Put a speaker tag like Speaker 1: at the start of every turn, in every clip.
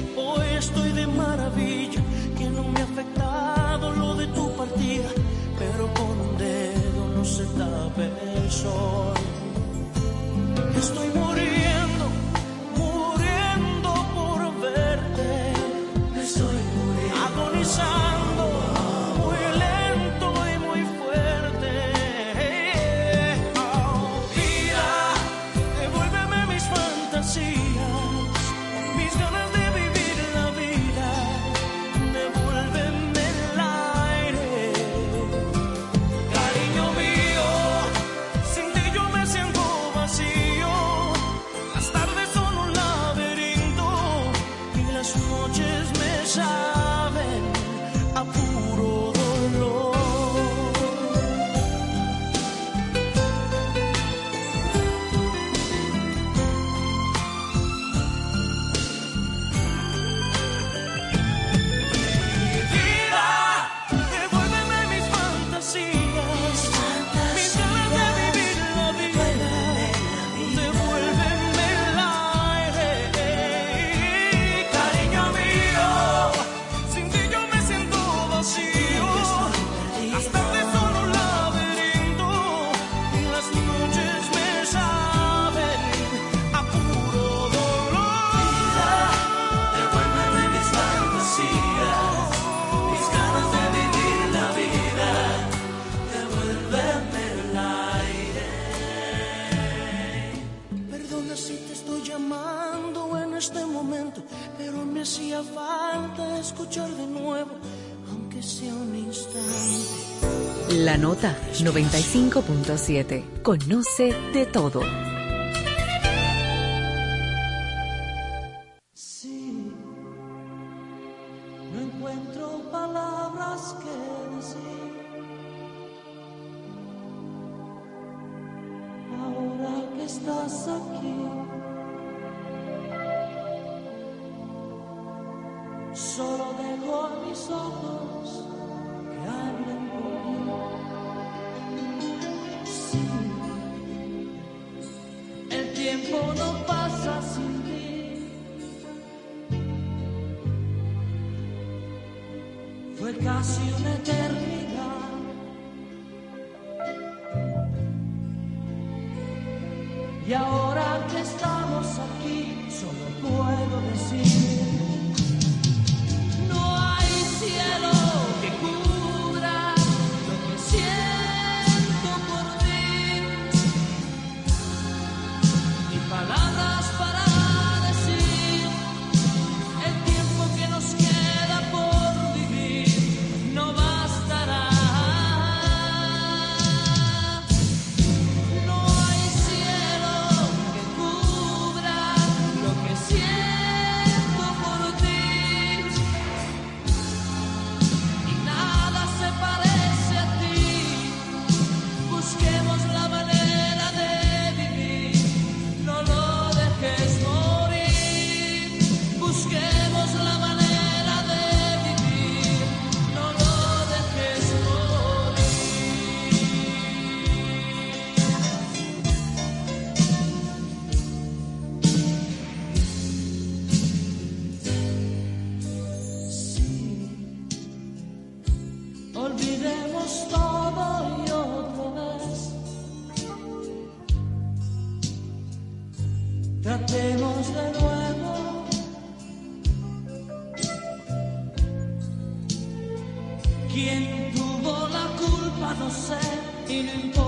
Speaker 1: depois. La
Speaker 2: Nota 95.7. Conoce de todo.
Speaker 1: Sí, no encuentro palabras que decir. Ahora que estás aquí. solo dejo mis ojos El tiempo no pasa sin ti. Fue casi una eternidad. ¿Quién tuvo la culpa? No sé, y no importa.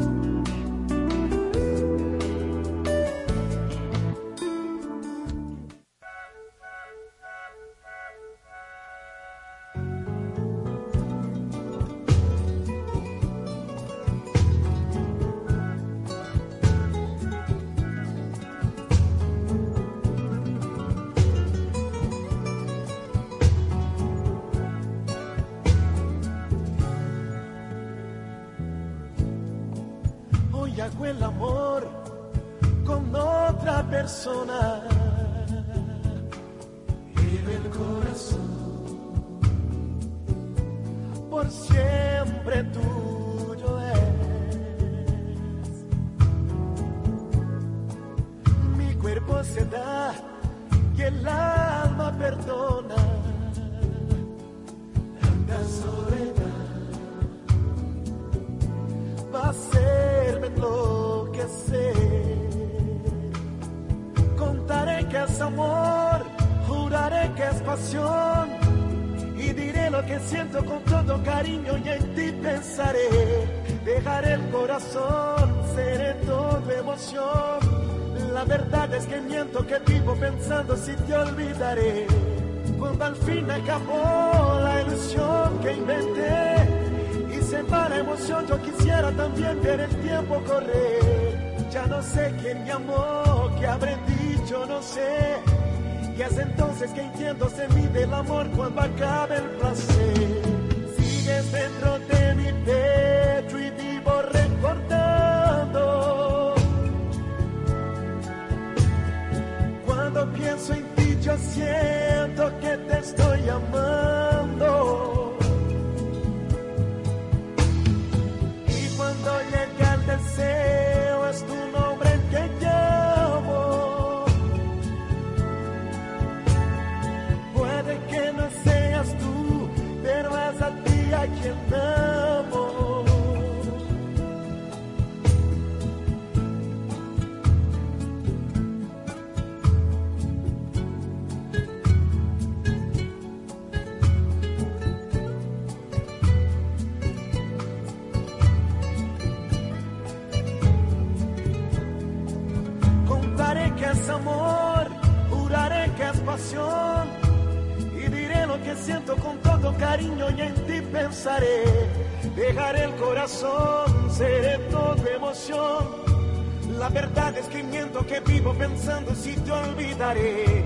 Speaker 1: y se la emoción. Yo quisiera también ver el tiempo correr. Ya no
Speaker 3: sé quién me amó, qué habré dicho, no sé.
Speaker 4: Y es entonces que entiendo se mide el amor cuando acaba el placer. Sigues dentro de mi pecho y vivo recordando. Cuando pienso en ti yo siento que te estoy amando. Todo cariño y en ti pensaré. Dejaré el corazón, seré toda emoción. La verdad es que miento que vivo pensando si te olvidaré.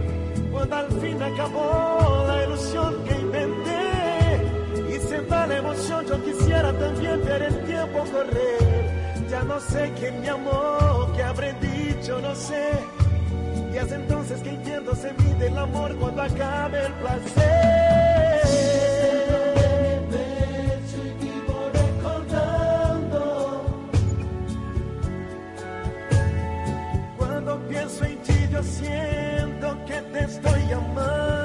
Speaker 4: Cuando al fin acabó la ilusión que inventé. Y se va la emoción, yo quisiera también ver el tiempo correr. Ya no sé quién me amó, qué habré dicho, no sé. Y es entonces que entiendo se mide el amor cuando acabe el placer. Estoy amando.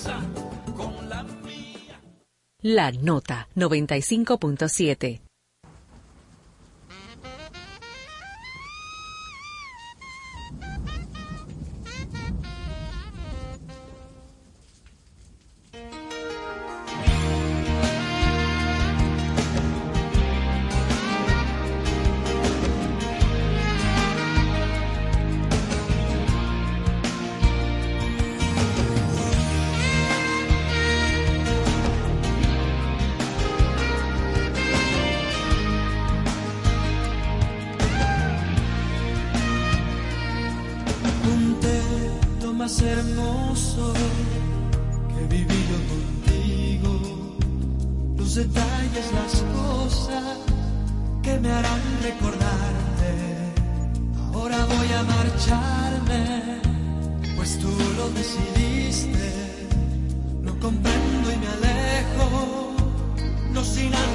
Speaker 4: La
Speaker 2: nota 95.7.
Speaker 4: más hermoso que viví yo contigo. Los detalles, las cosas que me harán recordarte. Ahora voy a marcharme, pues tú lo decidiste. No comprendo y me alejo, no sin antes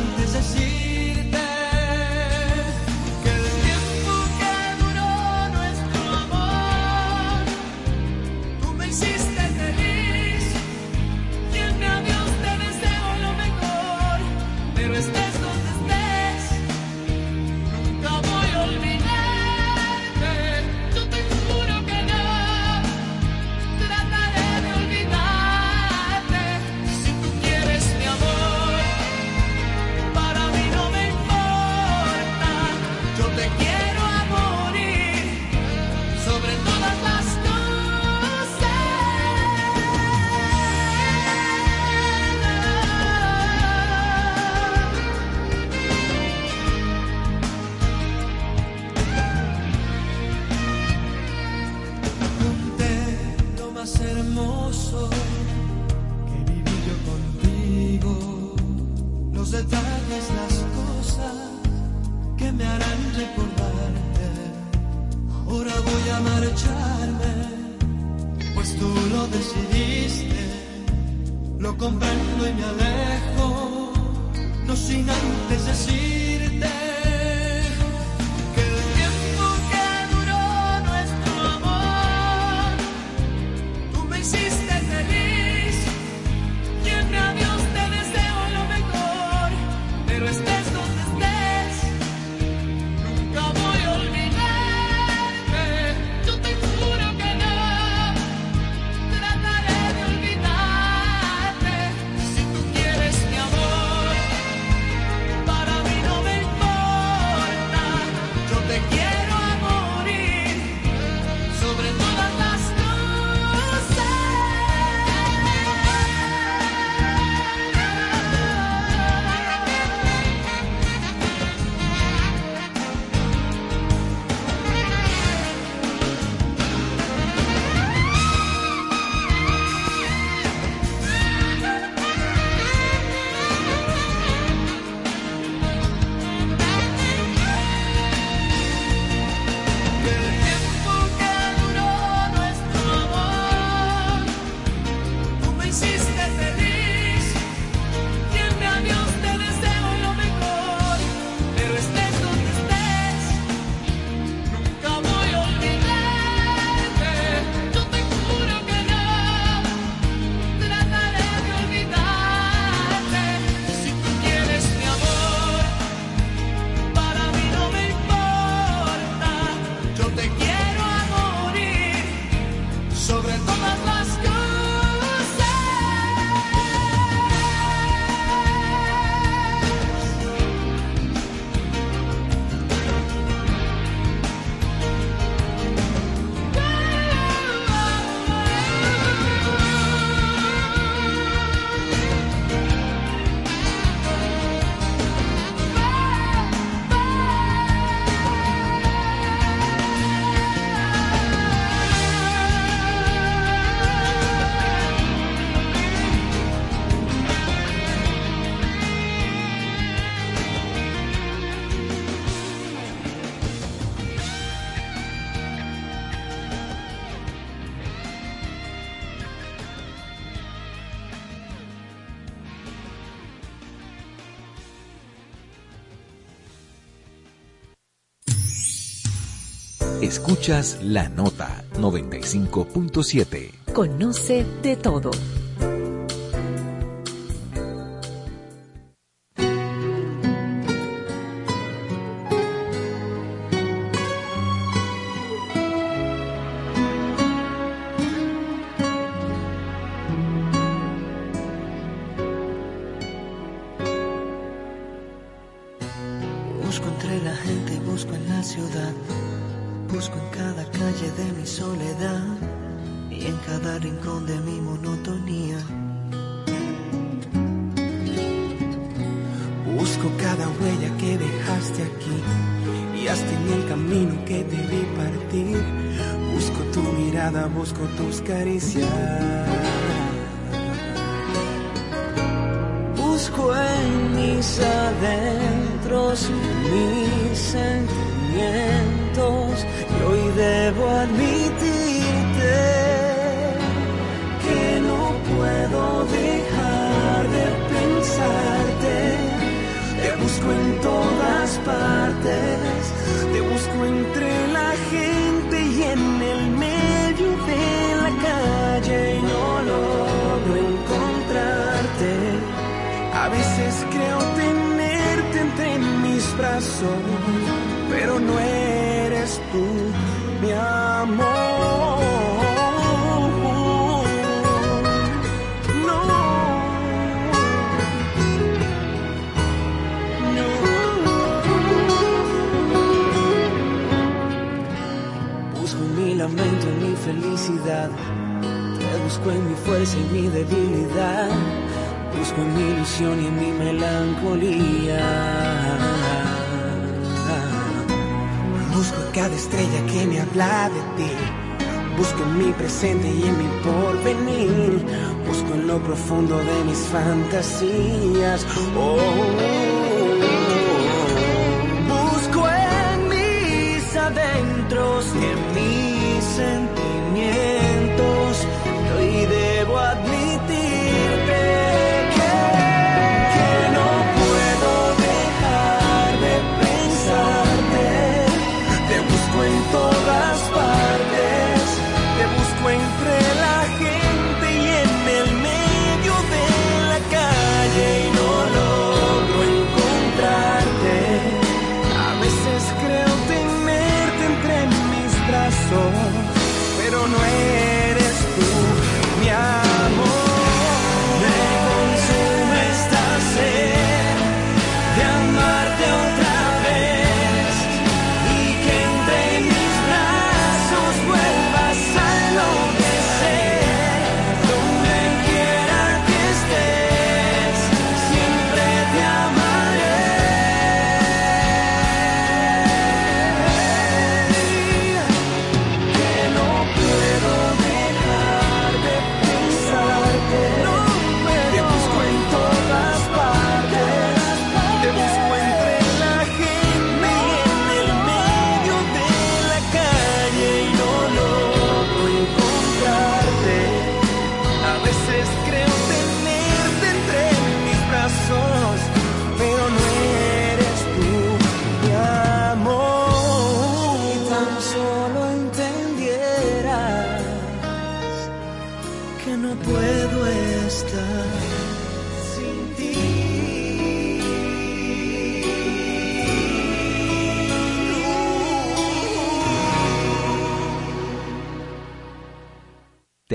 Speaker 5: Escuchas la nota 95.7.
Speaker 2: Conoce de todo.
Speaker 4: busco en mi ilusión y en mi melancolía. Busco cada estrella que me habla de ti. Busco en mi presente y en mi porvenir. Busco en lo profundo de mis fantasías. Oh, Busco en mis adentros y en mis sentimientos. Y debo
Speaker 5: admitir.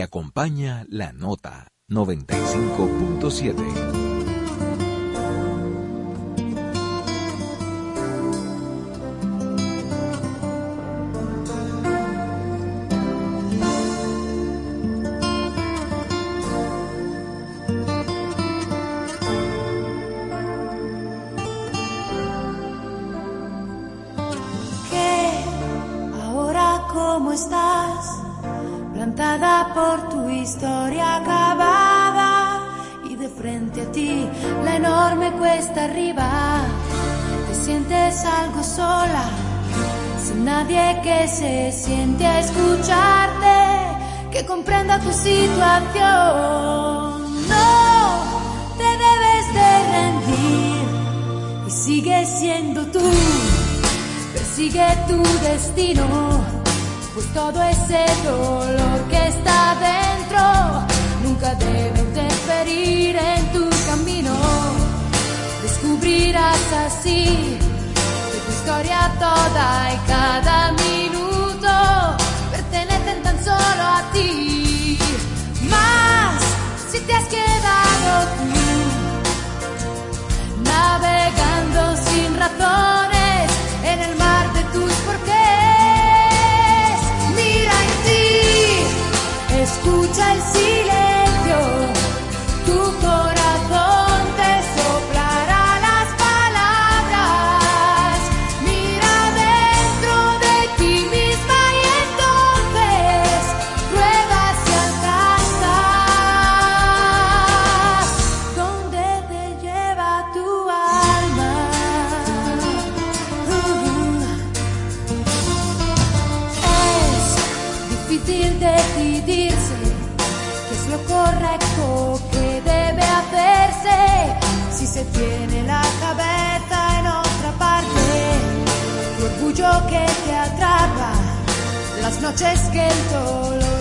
Speaker 5: Acompaña la nota 95.7.
Speaker 6: tu destino, pues todo ese dolor que está dentro nunca debe interferir en tu camino. Descubrirás así que tu historia toda y cada minuto pertenecen tan solo a ti. Más si te has quedado tú navegando sin razones en el mar tus porqués. Mira en ti, escucha el silencio. tiene la cabeza en otra parte, tu orgullo que te atrapa, las noches que el dolor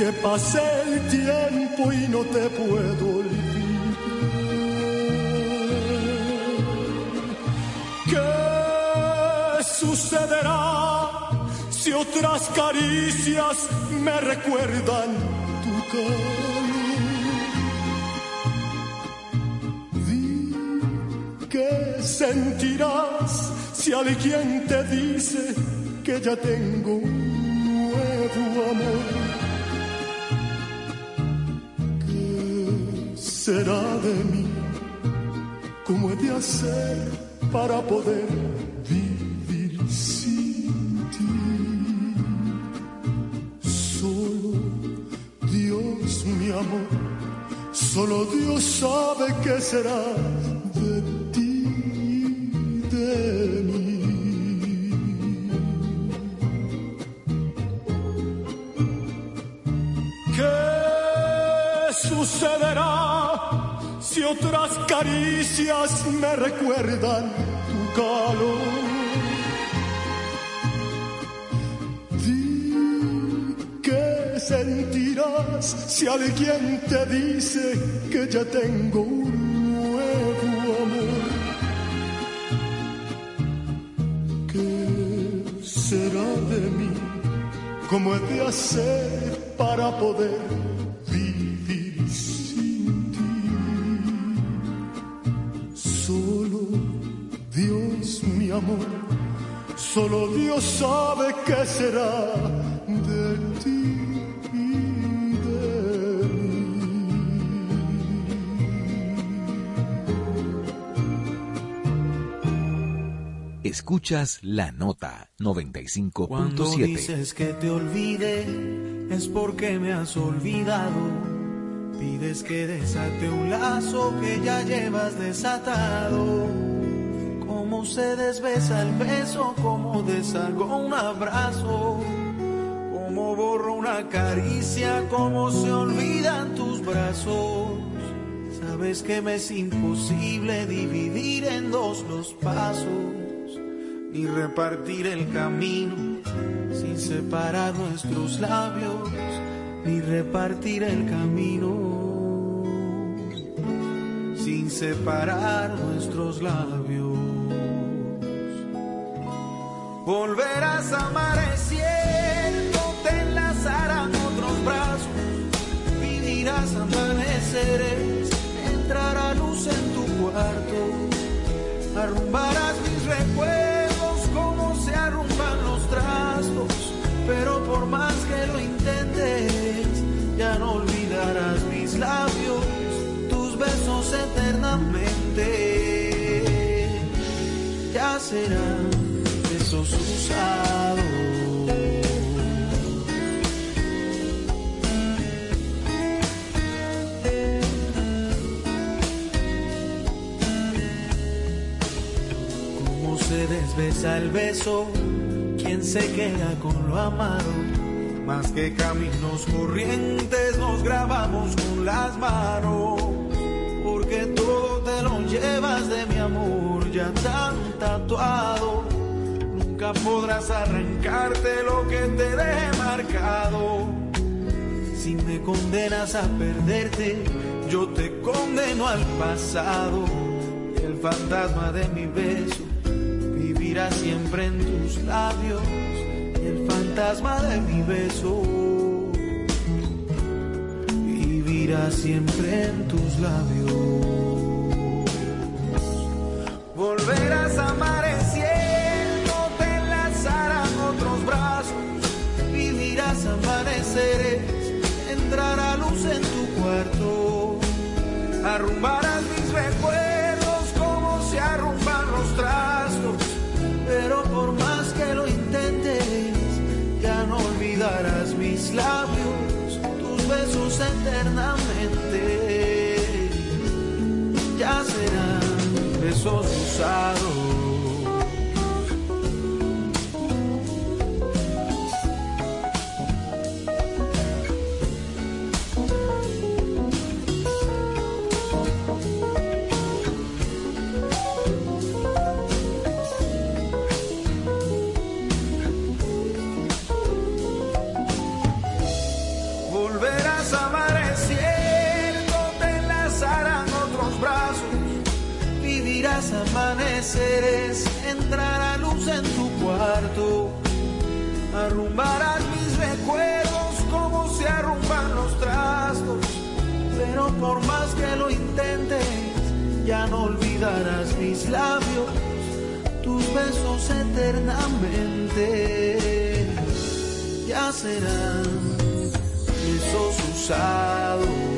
Speaker 7: Que pase el tiempo y no te puedo olvidar. ¿Qué sucederá si otras caricias me recuerdan tu calor? ¿Qué sentirás si alguien te dice que ya tengo de hacer para poder vivir sin ti? Solo Dios, mi amor, solo Dios sabe qué será me recuerdan tu calor? Di ¿Qué sentirás si alguien te dice que ya tengo un nuevo amor? ¿Qué será de mí? ¿Cómo he de hacer para poder qué será de ti y de
Speaker 5: Escuchas La Nota
Speaker 4: Cuando
Speaker 5: 95.7.
Speaker 4: dices que te olvide, es porque me has olvidado. Pides que desate un lazo que ya llevas desatado. Cómo se desbesa el beso, cómo deshago un abrazo. Cómo borro una caricia, cómo se olvidan tus brazos. Sabes que me es imposible dividir en dos los pasos ni repartir el camino sin separar nuestros labios, ni repartir el camino sin separar nuestros labios. Volverás amaneciendo, te enlazarán otros brazos, vivirás amaneceres, entrará luz en tu cuarto, arrumbarás mis recuerdos como se arrumban los trastos, pero por más que lo intentes, ya no olvidarás mis labios, tus besos eternamente, ya serán Cómo se desbesa el beso, quién se queda con lo amado. Más que caminos corrientes nos grabamos con las manos. Porque todo te lo llevas de mi amor ya tan tatuado nunca podrás arrancarte lo que te deje marcado. Si me condenas a perderte, yo te condeno al pasado. Y el fantasma de mi beso vivirá siempre en tus labios. Y el fantasma de mi beso vivirá siempre en tus labios. Volverás a amar. arrumbarás mis recuerdos como se arrumban los trastos. Pero por más que lo intentes, ya no olvidarás mis labios, tus besos eternamente. Ya serán besos usados. arrumbarán mis recuerdos como se arrumban los trastos. Pero por más que lo intentes, ya no olvidarás mis labios, tus besos eternamente. Ya serán besos usados.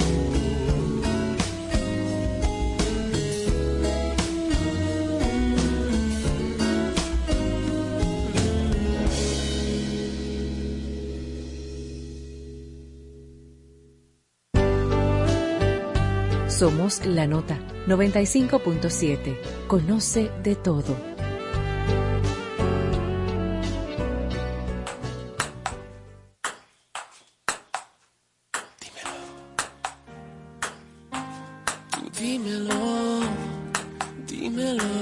Speaker 2: Somos La Nota 95.7. Conoce de todo.
Speaker 8: Dímelo. Tú dímelo, dímelo.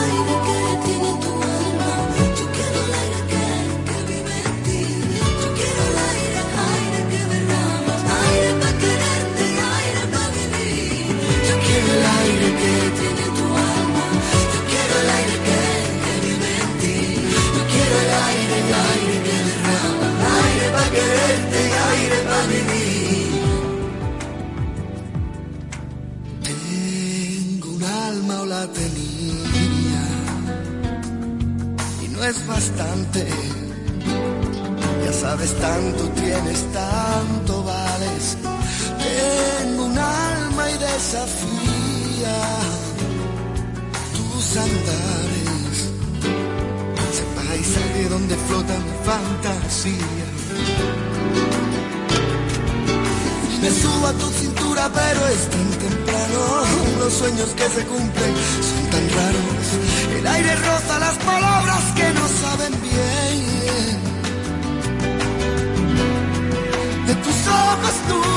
Speaker 9: es bastante. Ya sabes, tanto tienes, tanto vales. Tengo un alma y desafía tus andares. Ese paisaje donde flota mi fantasía. Me subo a tu cintura pero es tan temprano. Los sueños que se cumplen son tan raros. El aire roza las palabras que no saben bien. De tus ojos tú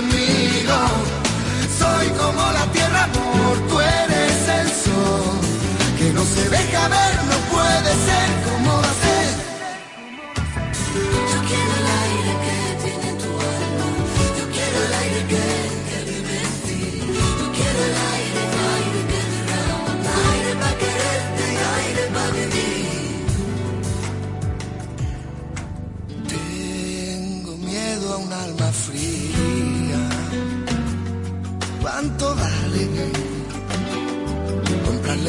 Speaker 9: conmigo. Soy como la tierra, amor, tú eres el sol. Que no se deja ver, no puede ser como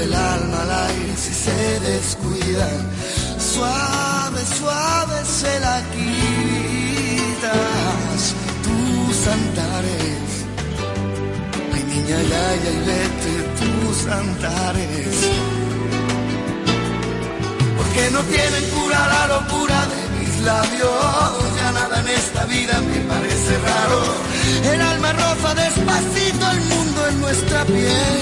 Speaker 9: el alma al aire si se descuida. Suave, suave se la quitas tus antares. Ay, niña, ya, ya, y vete tus antares. Porque no tienen cura la locura de mis labios. Ya nada en esta vida me parece raro. El alma roza despacito el mundo en nuestra piel.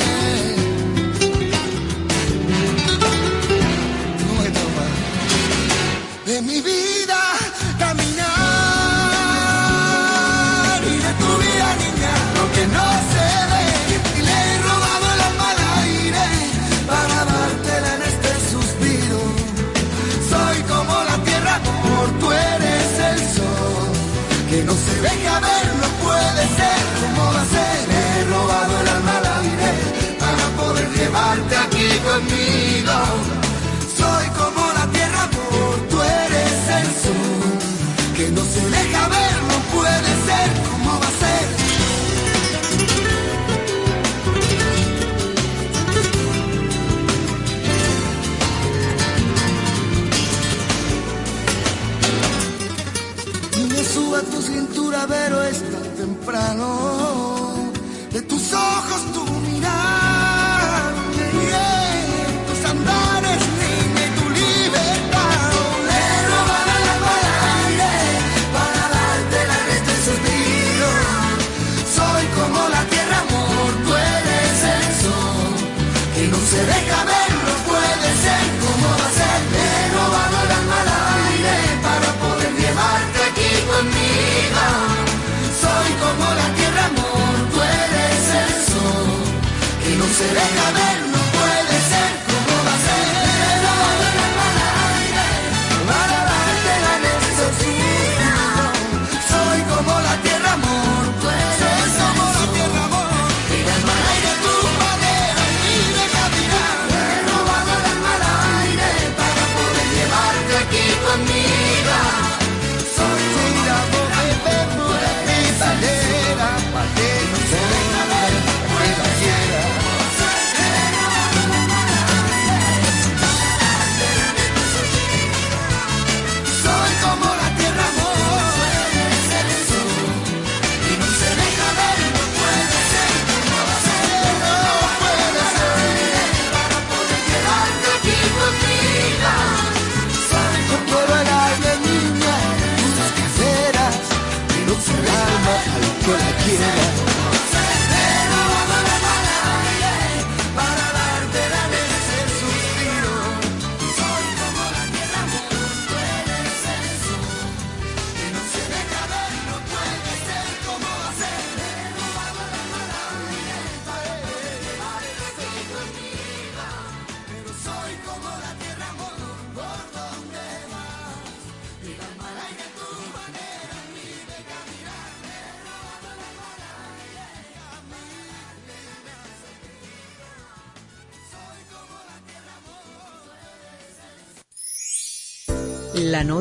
Speaker 9: se deja.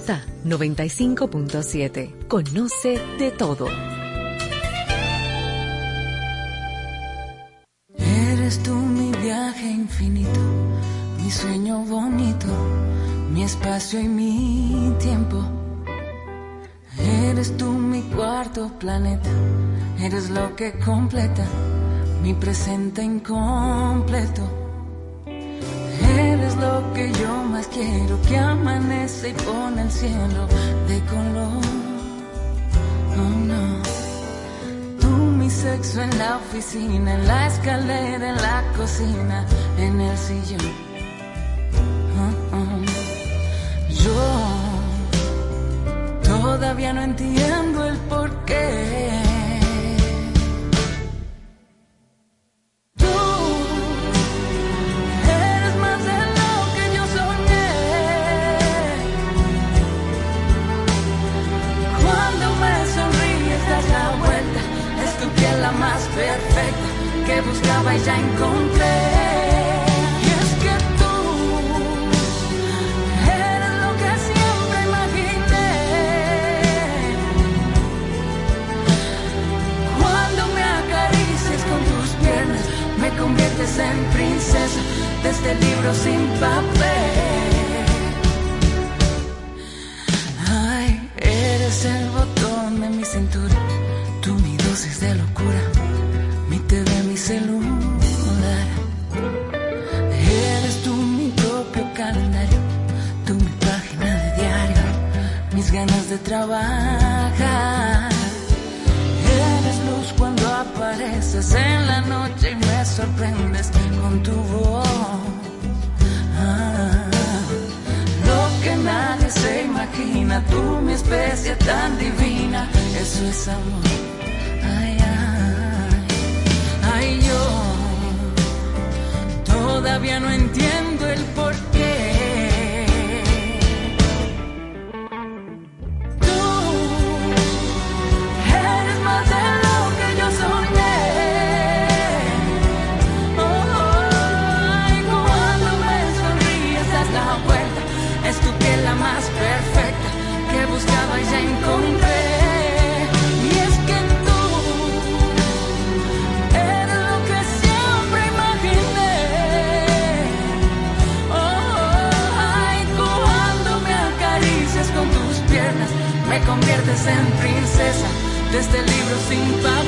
Speaker 2: Nota 95.7. Conoce de todo.
Speaker 1: Eres tú mi viaje infinito, mi sueño bonito, mi espacio y mi tiempo. Eres tú mi cuarto planeta, eres lo que completa mi presente incompleto. Eres lo que yo quiero, que amanece y pone el cielo de color. Oh no. Tú mi sexo en la oficina, en la escalera, en la cocina, en el sillón. Oh, oh. Yo todavía no entiendo el porqué. Acaricias con tus piernas, me conviertes en princesa de este libro sin papel. Trabajar. Eres luz cuando apareces en la noche y me sorprendes con tu voz. Ah, lo que nadie se imagina, tú mi especie tan divina, eso es amor. Ay, ay, ay, yo todavía no entiendo el porqué. En princesa de este libro sin Eres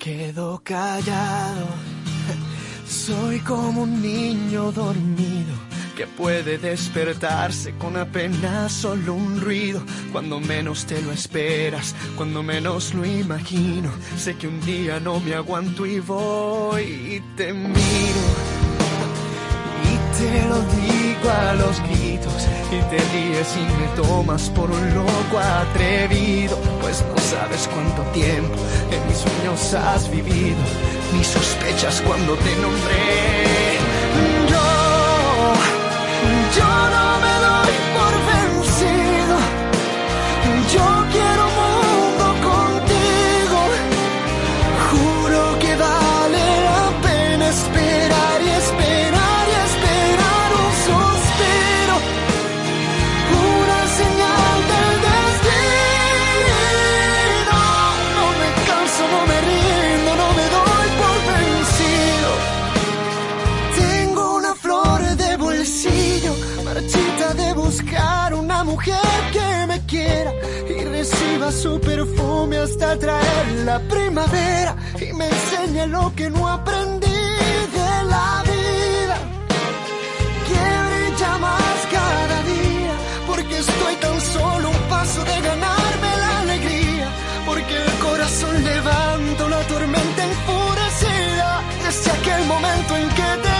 Speaker 10: Quedo callado. Soy como un niño dormido que puede despertarse con apenas solo un ruido. Cuando menos te lo esperas, cuando menos lo imagino. Sé que un día no me aguanto y voy y te miro. Y te lo digo a los gritos y te ríes y me tomas por un loco atrevido. Pues no sabes cuánto tiempo en mis sueños has vivido, ni sospechas cuando te nombré. Su perfume hasta traer la primavera y me enseñe lo que no aprendí de la vida. Que brilla más cada día, porque estoy tan solo un paso de ganarme la alegría, porque el corazón levanta una tormenta enfurecida desde aquel momento en que te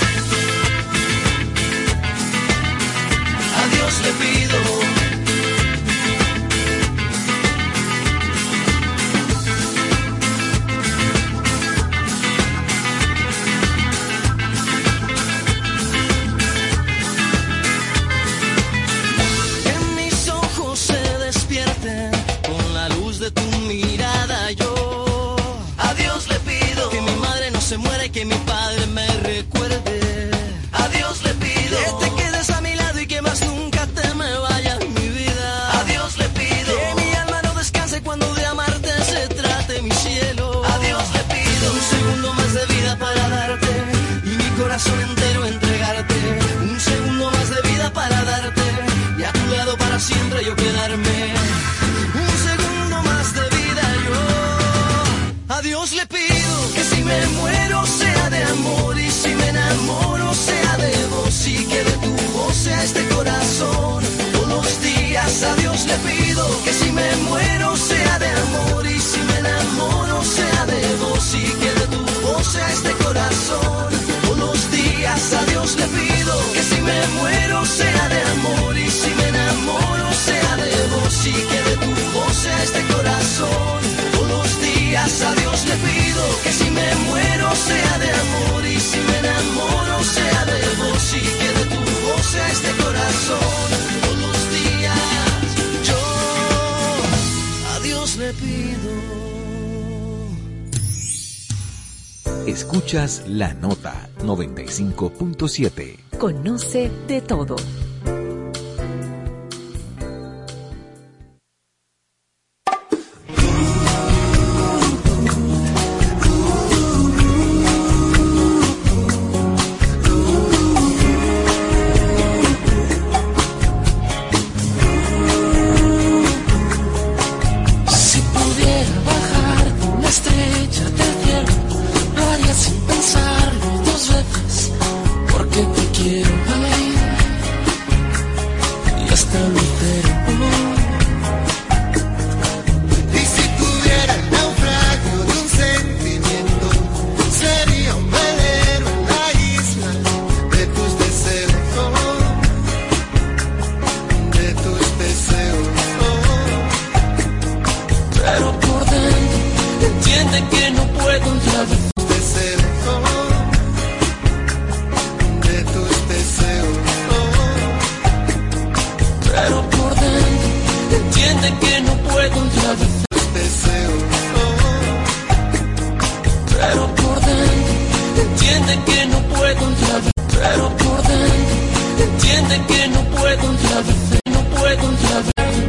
Speaker 11: Dios le pido. corazón. Unos días a Dios le pido que si me muero sea de amor y si me enamoro sea de vos y que de tu voz sea este corazón. Unos días yo a Dios le pido.
Speaker 12: Escuchas la nota 95.7.
Speaker 2: Conoce de todo.